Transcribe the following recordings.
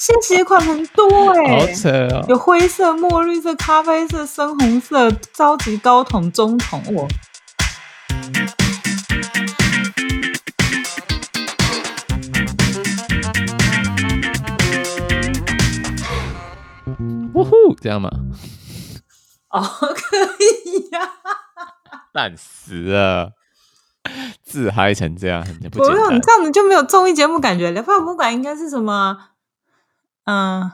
现鞋款很多哎、欸，好扯哦！有灰色、墨绿色、咖啡色、深红色、超级高筒、中筒，哦！呜呼，这样吗？哦，可以呀、啊！烂死了，自嗨成这样，很不简单。你这样子就没有综艺节目感觉。聊吧博物馆应该是什么？嗯，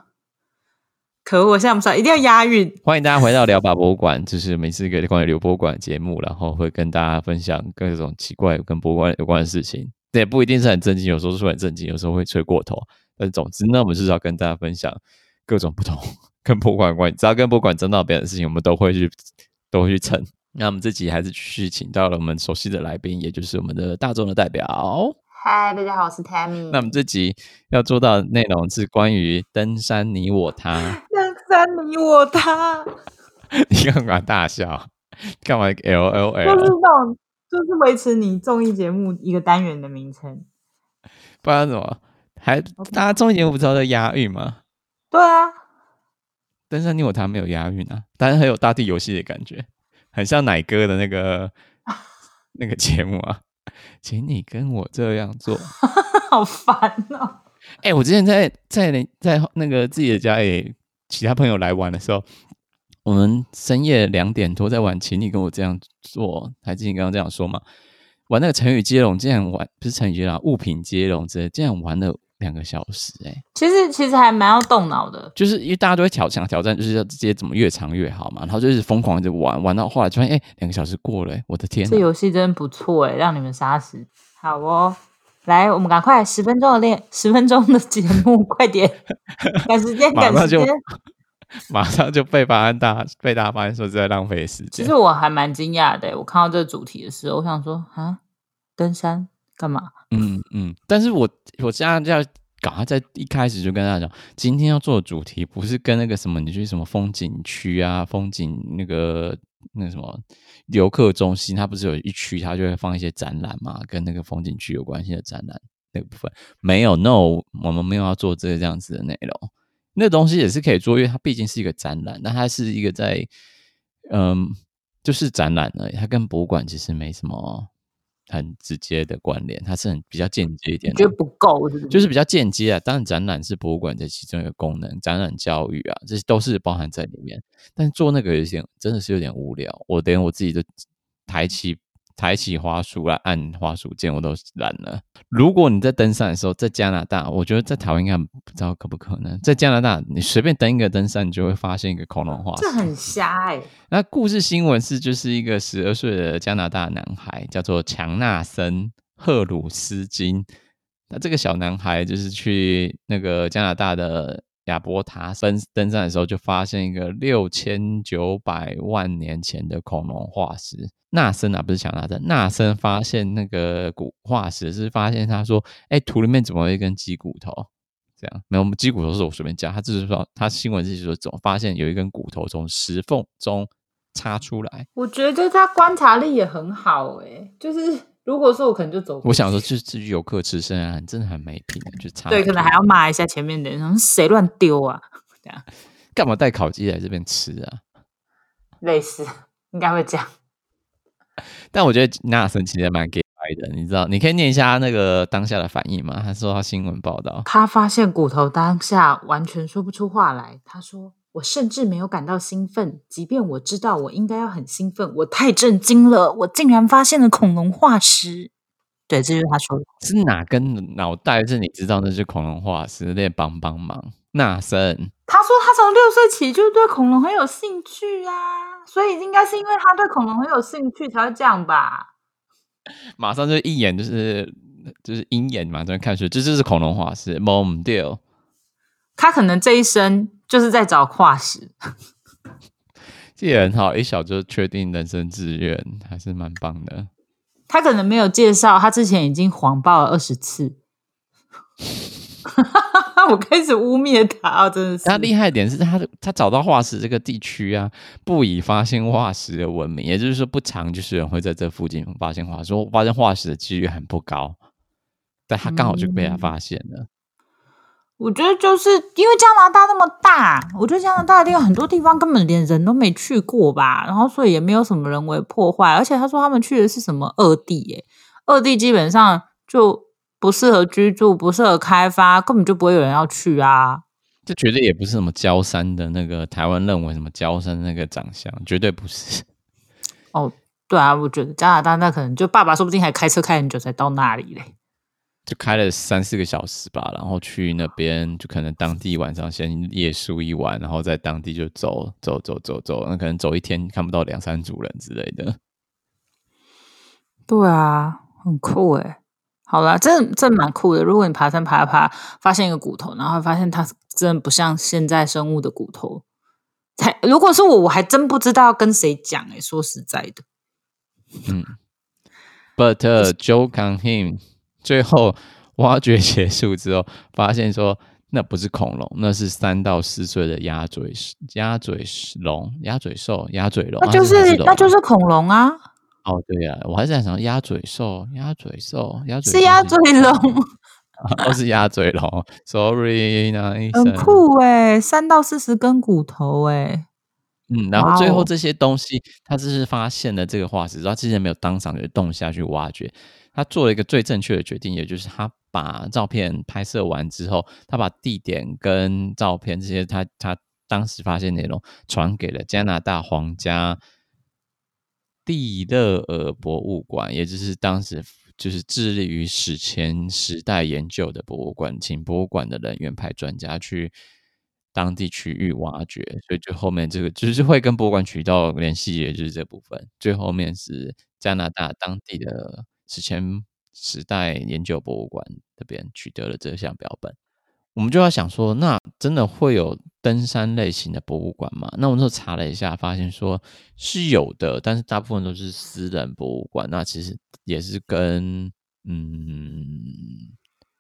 可恶！我现在不知道，一定要押韵。欢迎大家回到聊吧博物馆，就是每次一个关于聊博物馆节目，然后会跟大家分享各种奇怪跟博物馆有关的事情。这也不一定是很正经，有时候是很正经，有时候会吹过头。但总之呢，我们就是要跟大家分享各种不同跟博物馆有关，只要跟博物馆沾到边的事情，我们都会去都会去蹭。那我们这集还是继续请到了我们熟悉的来宾，也就是我们的大众的代表。嗨，大家好，我是 Tammy。那我们这集要做到的内容是关于登山你我他。登山你我他，你干嘛大笑？干嘛 L L L？就是那种，就是维持你综艺节目一个单元的名称。不然怎么？还大家综艺节目不知道在押韵吗？对啊，登山你我他没有押韵啊，但是很有大地游戏的感觉，很像奶哥的那个 那个节目啊。请你跟我这样做，好烦哦！哎、欸，我之前在在在那个自己的家里，其他朋友来玩的时候，我们深夜两点多在玩，请你跟我这样做，还记得你刚刚这样说吗？玩那个成语接龙，竟然玩不是成语接龙，物品接龙之类，竟然玩了。两个小时哎、欸，其实其实还蛮要动脑的，就是因为大家都会挑想挑战，就是要直接怎么越长越好嘛，然后就是疯狂的玩，玩到后来就发现哎，两个小时过了、欸，我的天，这游戏真不错哎、欸，让你们杀死好哦，来，我们赶快十分钟的练，十分钟的节目，快点赶时间，赶时间，马上就被发现大被大家发现说是在浪费时间。其实我还蛮惊讶的、欸，我看到这个主题的时候，我想说啊，登山。干嘛？嗯嗯，但是我我现在要赶快在一开始就跟大家讲，今天要做的主题不是跟那个什么，你去什么风景区啊，风景那个那什么游客中心，它不是有一区，它就会放一些展览嘛，跟那个风景区有关系的展览那个部分没有，no，我们没有要做这个这样子的内容。那东西也是可以做，因为它毕竟是一个展览，那它是一个在嗯，就是展览而已，它跟博物馆其实没什么。很直接的关联，它是很比较间接一点的，觉得不够是不是？就是比较间接啊。当然，展览是博物馆的其中一个功能，展览教育啊，这些都是包含在里面。但做那个有点真的是有点无聊，我连我自己都抬起。抬起滑鼠来按滑鼠键，我都懒了。如果你在登山的时候，在加拿大，我觉得在台湾应该不知道可不可能。在加拿大，你随便登一个登山，你就会发现一个恐龙化石，这很瞎哎、欸。那故事新闻是，就是一个十二岁的加拿大男孩，叫做强纳森·赫鲁斯金。那这个小男孩就是去那个加拿大的亚伯塔山登山的时候，就发现一个六千九百万年前的恐龙化石。纳森啊，不是强纳森。纳森发现那个骨化石，是发现他说：“哎、欸，土里面怎么会有一根鸡骨头？”这样没有，鸡骨头是我随便讲。他只是说，他新闻是说怎么发现有一根骨头从石缝中插出来。我觉得他观察力也很好、欸，哎，就是如果说我可能就走。我想说，就至于游客吃生啊，真的很没品，就插。对，可能还要骂一下前面的人，谁乱丢啊？这样干嘛带烤鸡来这边吃啊？类似，应该会这样。但我觉得纳森其实蛮给爱的，你知道？你可以念一下他那个当下的反应吗？他说他新闻报道，他发现骨头当下完全说不出话来。他说：“我甚至没有感到兴奋，即便我知道我应该要很兴奋，我太震惊了，我竟然发现了恐龙化石。”对，这就是他说的。是哪根脑袋是你知道那是恐龙化石？得帮帮忙，纳森。他说他从六岁起就对恐龙很有兴趣啊，所以应该是因为他对恐龙很有兴趣才会这样吧。马上就一眼就是就是鹰眼嘛，这样看出这就是恐龙化石。猛掉，他可能这一生就是在找化石。这也很好，一小就确定人生志愿，还是蛮棒的。他可能没有介绍，他之前已经谎报了二十次。我开始污蔑他啊！真的是他厉害一点是他他找到化石这个地区啊，不以发现化石的闻名，也就是说不常就是人会在这附近发现化石，说发现化石的几率很不高，但他刚好就被他发现了。我觉得就是因为加拿大那么大，我觉得加拿大有很多地方根本连人都没去过吧，然后所以也没有什么人为破坏，而且他说他们去的是什么二地，耶，二地基本上就不适合居住，不适合开发，根本就不会有人要去啊。这绝对也不是什么焦山的那个台湾认为什么焦山那个长相，绝对不是。哦，对啊，我觉得加拿大那可能就爸爸说不定还开车开很久才到那里嘞。就开了三四个小时吧，然后去那边就可能当地晚上先夜宿一晚，然后在当地就走走走走走，那可能走一天看不到两三组人之类的。对啊，很酷诶。好啦，这这蛮酷的。如果你爬山爬爬，发现一个骨头，然后发现它真的不像现在生物的骨头，才如果是我，我还真不知道要跟谁讲诶。说实在的，嗯，But、uh, Joe can him。最后挖掘结束之后，发现说那不是恐龙，那是三到四岁的鸭嘴鸭嘴龙、鸭嘴兽、鸭嘴龙，那就是，是那就是恐龙啊！哦，对呀、啊，我还是在想鸭嘴兽、鸭嘴兽、鸭嘴是鸭嘴龙，都 是鸭嘴龙。Sorry，那很酷哎，三到四十根骨头哎。嗯，然后最后这些东西，他只是发现了这个化石，他之前没有当场就动下去挖掘。他做了一个最正确的决定，也就是他把照片拍摄完之后，他把地点跟照片这些他他当时发现内容传给了加拿大皇家蒂勒尔博物馆，也就是当时就是致力于史前时代研究的博物馆，请博物馆的人员派专家去当地区域挖掘，所以最后面这个就是会跟博物馆渠道联系，也就是这部分。最后面是加拿大当地的。史前时代研究博物馆这边取得了这项标本，我们就要想说，那真的会有登山类型的博物馆吗？那我那时候查了一下，发现说是有的，但是大部分都是私人博物馆。那其实也是跟嗯，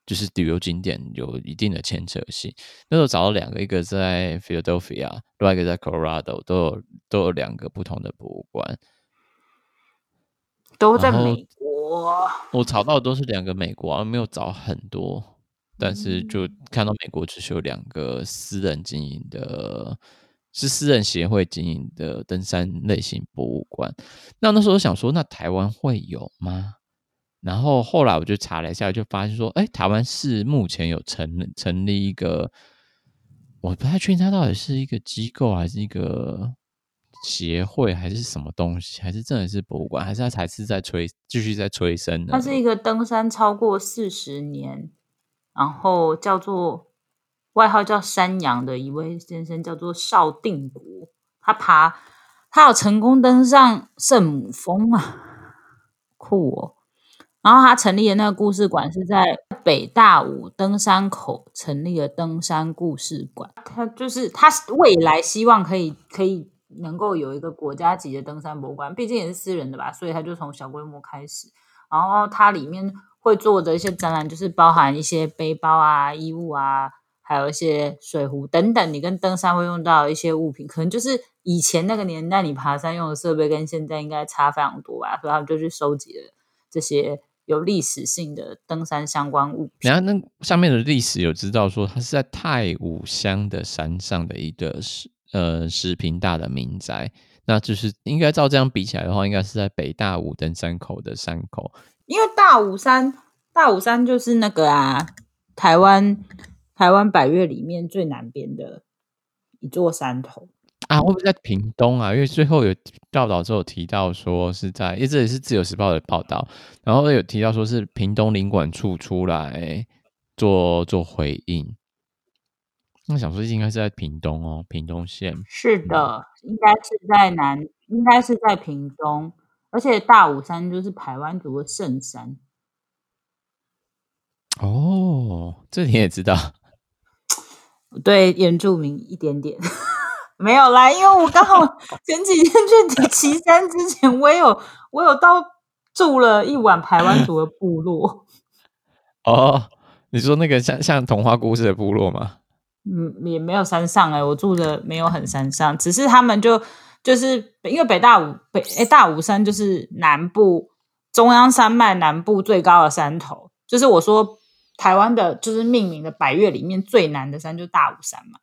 就是旅游景点有一定的牵扯性。那时候找了两个，一个在 Philadelphia，另外一个在 Colorado，都有都有两个不同的博物馆，都在美国。我我找到的都是两个美国，而没有找很多，但是就看到美国只是有两个私人经营的，是私人协会经营的登山类型博物馆。那那时候我想说，那台湾会有吗？然后后来我就查了一下，就发现说，哎，台湾是目前有成成立一个，我不太确定它到底是一个机构还是一个。协会还是什么东西？还是真的是博物馆？还是它才是在催，继续在催生呢？它是一个登山超过四十年，然后叫做外号叫山羊的一位先生，叫做邵定国。他爬，他有成功登上圣母峰啊，酷哦！然后他成立的那个故事馆是在北大武登山口成立的登山故事馆。他就是他未来希望可以可以。能够有一个国家级的登山博物馆，毕竟也是私人的吧，所以他就从小规模开始。然后它里面会做的一些展览，就是包含一些背包啊、衣物啊，还有一些水壶等等，你跟登山会用到一些物品，可能就是以前那个年代你爬山用的设备，跟现在应该差非常多吧。所以他们就去收集了这些有历史性的登山相关物品。然后那上面的历史有知道说，它是在太武乡的山上的一个是。呃，十坪大的民宅，那就是应该照这样比起来的话，应该是在北大武登山口的山口。因为大武山，大武山就是那个啊，台湾台湾百越里面最南边的一座山头啊。会不会在屏东啊？因为最后有报道之后提到说是在，因为这也是自由时报的报道，然后有提到说是屏东林管处出来做做回应。那想说应该是在屏东哦，屏东县。是的，应该是在南，应该是在屏东，而且大武山就是台湾族的圣山。哦，这你也知道？对，原住民一点点 没有啦，因为我刚好 前几天去岐山之前，我也有我有到住了一晚台湾族的部落。哦，你说那个像像童话故事的部落吗？嗯，也没有山上哎、欸，我住的没有很山上，只是他们就就是因为北大武北哎、欸、大武山就是南部中央山脉南部最高的山头，就是我说台湾的就是命名的百岳里面最难的山就是大武山嘛。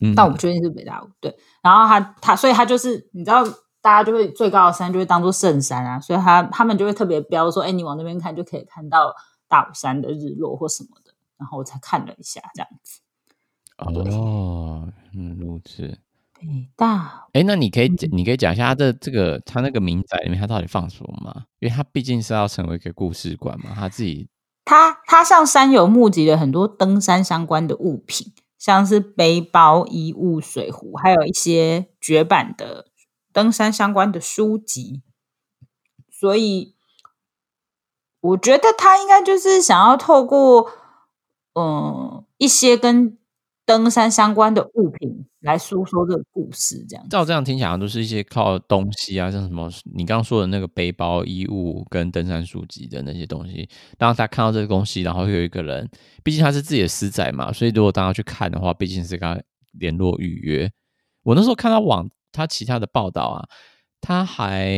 嗯，但我不确定是北大武对。然后他他所以他就是你知道，大家就会最高的山就会当做圣山啊，所以他他们就会特别标说，哎，你往那边看就可以看到大武山的日落或什么的。然后我才看了一下这样子。哦，嗯，如此。北大，哎，那你可以讲，你可以讲一下他的这个他那个民宅里面，他到底放什么吗？因为他毕竟是要成为一个故事馆嘛，他自己，他他上山有募集了很多登山相关的物品，像是背包、衣物、水壶，还有一些绝版的登山相关的书籍，所以我觉得他应该就是想要透过嗯一些跟。登山相关的物品来诉说这个故事，这样。照这样听起来，都是一些靠东西啊，像什么你刚刚说的那个背包、衣物跟登山书籍的那些东西。当他看到这个东西，然后有一个人，毕竟他是自己的私宅嘛，所以如果大家去看的话，毕竟是跟他联络预约。我那时候看到网他其他的报道啊，他还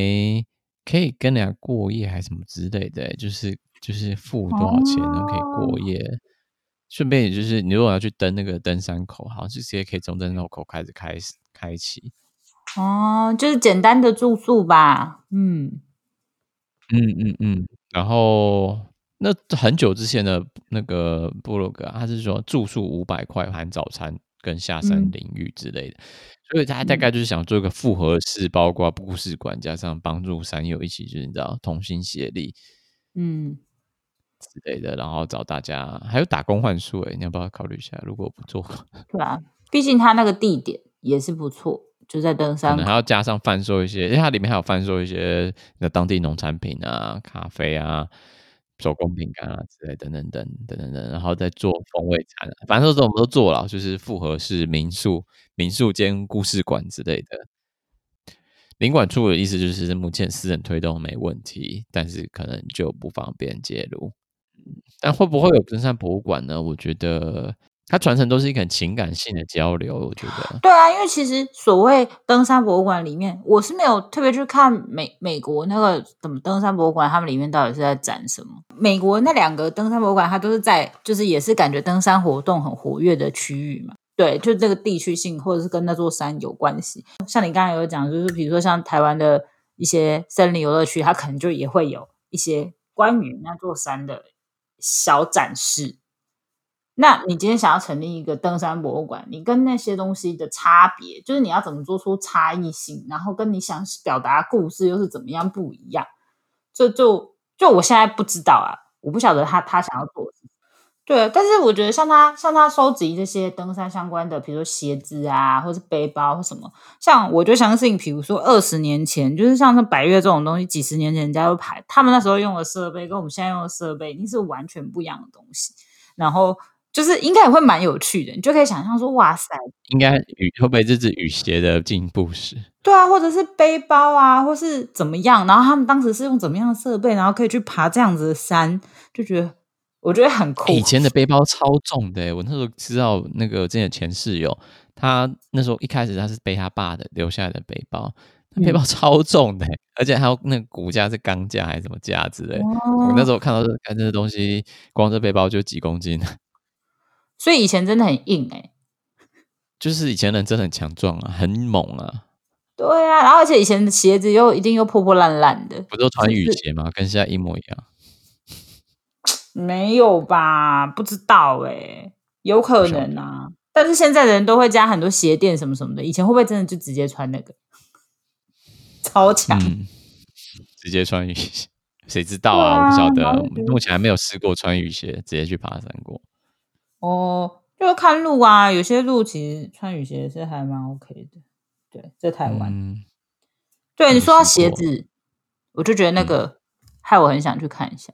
可以跟人家过夜，还是什么之类的，就是就是付多少钱呢？可以过夜。哦顺便，也就是你如果要去登那个登山口，好像就直接可以从登山口开始开始开启。哦，就是简单的住宿吧。嗯嗯嗯嗯。然后那很久之前的那个部落格，他是说住宿五百块含早餐跟下山淋浴之类的，嗯、所以他大概就是想做一个复合式，包括故事馆加上帮助山友一起，就是你知道同心协力。嗯。之类的，然后找大家，还有打工换宿，哎，你要不要考虑一下？如果不做，对啊，毕竟他那个地点也是不错，就在登山，可能还要加上贩售一些，因为它里面还有贩售一些那当地农产品啊、咖啡啊、手工饼干啊之类，等等等等等等，然后再做风味餐，反正都我们都做了，就是复合式民宿、民宿兼故事馆之类的。领馆处的意思就是目前私人推动没问题，但是可能就不方便介入。但会不会有登山博物馆呢？我觉得它传承都是一个很情感性的交流。我觉得对啊，因为其实所谓登山博物馆里面，我是没有特别去看美美国那个什么登山博物馆，他们里面到底是在展什么？美国那两个登山博物馆，它都是在就是也是感觉登山活动很活跃的区域嘛。对，就这个地区性或者是跟那座山有关系。像你刚才有讲，就是比如说像台湾的一些森林游乐区，它可能就也会有一些关于那座山的。小展示，那你今天想要成立一个登山博物馆，你跟那些东西的差别，就是你要怎么做出差异性，然后跟你想表达故事又是怎么样不一样？这就就我现在不知道啊，我不晓得他他想要做。对，但是我觉得像他像他收集这些登山相关的，比如说鞋子啊，或是背包或什么，像我就相信，比如说二十年前，就是像是百越这种东西，几十年前人家都排，他们那时候用的设备跟我们现在用的设备，一定是完全不一样的东西。然后就是应该也会蛮有趣的，你就可以想象说，哇塞，应该雨会不会这是雨鞋的进步史？对啊，或者是背包啊，或是怎么样？然后他们当时是用怎么样的设备，然后可以去爬这样子的山，就觉得。我觉得很酷。以前的背包超重的，我那时候知道那个之前的前室友，他那时候一开始他是背他爸的留下来的背包，那背包超重的，而且还有那个骨架是钢架还是什么架之类。我那时候看到这看这些东西，光这背包就几公斤。所以以前真的很硬哎，就是以前人真的很强壮啊，很猛啊。对啊，然后而且以前的鞋子又一定又破破烂烂的，不都穿雨鞋吗？跟现在一模一样。没有吧？不知道哎、欸，有可能啊。但是现在的人都会加很多鞋垫什么什么的，以前会不会真的就直接穿那个超强、嗯？直接穿雨鞋，谁知道啊？啊我不晓得，目前还没有试过穿雨鞋直接去爬山过。哦，就看路啊，有些路其实穿雨鞋是还蛮 OK 的。对，在台湾，嗯、对你说到鞋子，我就觉得那个、嗯、害我很想去看一下。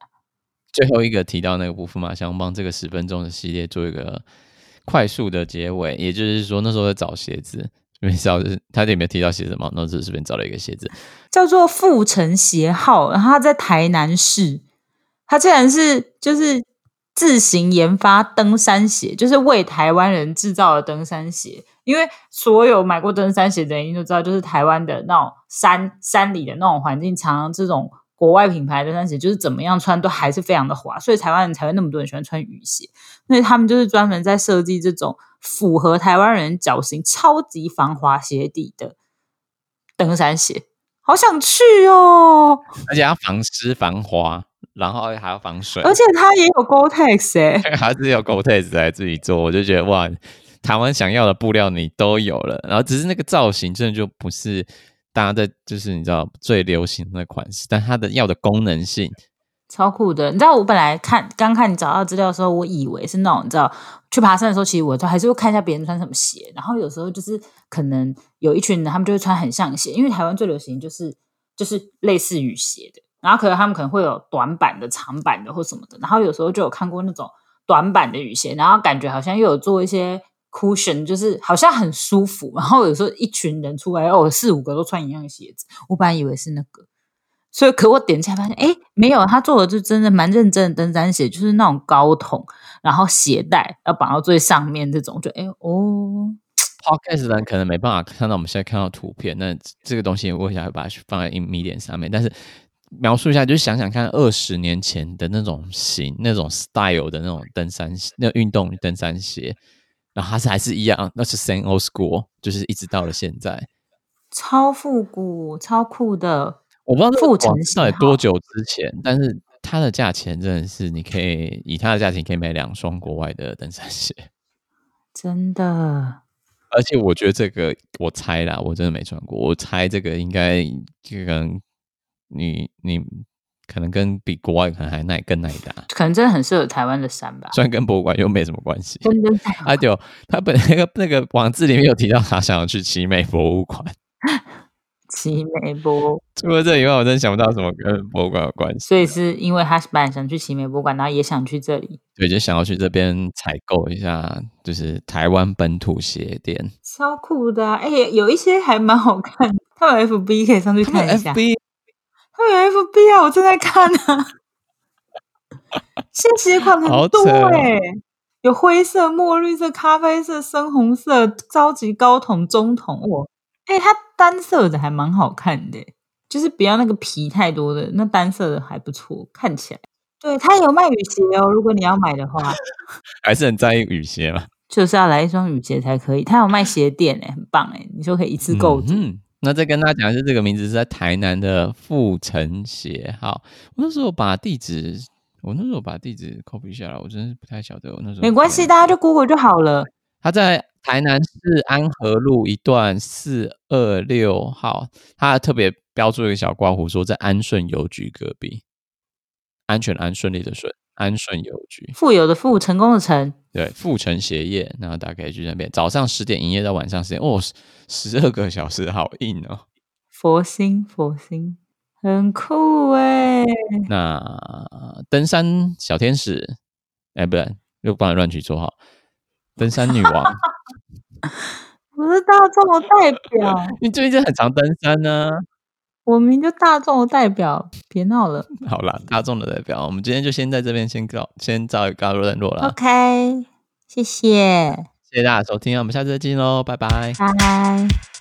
最后一个提到那个部分嘛，想帮这个十分钟的系列做一个快速的结尾。也就是说，那时候在找鞋子，没找，他里面提到鞋子嘛，那只是随便找了一个鞋子，叫做富城鞋号，然后他在台南市，他竟然是就是自行研发登山鞋，就是为台湾人制造的登山鞋。因为所有买过登山鞋的人，一定都知道，就是台湾的那种山山里的那种环境，常常这种。国外品牌的登山鞋，就是怎么样穿都还是非常的滑，所以台湾人才会那么多人喜欢穿雨鞋。所以他们就是专门在设计这种符合台湾人脚型、超级防滑鞋底的登山鞋，好想去哦！而且要防湿防滑，然后还要防水，而且它也有 Gore-Tex 哎、欸，还是有 Gore-Tex 来自己做，我就觉得哇。台湾想要的布料你都有了，然后只是那个造型真的就不是大家在就是你知道最流行的款式，但它的要的功能性超酷的。你知道我本来看刚看你找到资料的时候，我以为是那种你知道去爬山的时候，其实我都还是会看一下别人穿什么鞋，然后有时候就是可能有一群人他们就会穿很像鞋，因为台湾最流行就是就是类似雨鞋的，然后可能他们可能会有短版的、长版的或什么的，然后有时候就有看过那种短版的雨鞋，然后感觉好像又有做一些。Cushion 就是好像很舒服，然后有时候一群人出来，哦，四五个都穿一样的鞋子，我本来以为是那个，所以可我点起来发现，哎，没有，他做的就真的蛮认真的登山鞋，就是那种高筒，然后鞋带要绑到最上面这种，就哎哦，Podcast 人可能没办法看到我们现在看到图片，那这个东西我想要把它放在 Medium 上面，但是描述一下，就是想想看二十年前的那种型、那种 style 的那种登山那运动登山鞋。然后它是还是一样，那是 same old school，就是一直到了现在，超复古、超酷的。我不知道复古到底多久之前，但是它的价钱真的是，你可以以它的价钱可以买两双国外的登山鞋，真的。而且我觉得这个，我猜啦，我真的没穿过，我猜这个应该这个你你。可能跟比国外可能还耐更耐打，可能真的很适合台湾的山吧。虽然跟博物馆又没什么关系。真的啊，就他本 那个那个网志里面有提到他想要去奇美博物馆。奇美博除了这以外，我真的想不到什么跟博物馆有关系。所以是因为他本来想去奇美博物馆，然后也想去这里。对，就想要去这边采购一下，就是台湾本土鞋店。超酷的，啊，哎、欸，有一些还蛮好看，他有 FB 可以上去看一下。他有 FB 啊，我正在看呢、啊。新鞋款很多哎、欸，有灰色、墨绿色、咖啡色、深红色、超级高筒、中筒哦！哎、欸，它单色的还蛮好看的，就是不要那个皮太多的，那单色的还不错，看起来。对，它有卖雨鞋哦，如果你要买的话，还是很在意雨鞋嘛，就是要来一双雨鞋才可以。它有卖鞋垫哎，很棒哎，你说可以一次购足。嗯那再跟大家讲的是，这个名字是在台南的富城鞋。好，我那时候把地址，我那时候把地址 copy 下来，我真是不太晓得。我那时候没关系，大家就 Google 就好了。他在台南市安和路一段四二六号，他特别标注一个小括弧，说在安顺邮局隔壁，安全安顺利的顺。安顺邮局，富有的富，成功的成，对，富城鞋业，然后大家可以去那边，早上十点营业到晚上十点，哦，十二个小时，好硬哦。佛心，佛心，很酷哎。那登山小天使，哎，不然又帮你乱取绰号，登山女王，不是大众的代表。你最近很常登山呢、啊。我明就大众的代表，别闹了。好啦，大众的代表，我们今天就先在这边先告，先告一告段落了。OK，谢谢，谢谢大家收听，我们下次再见喽，拜拜，拜拜。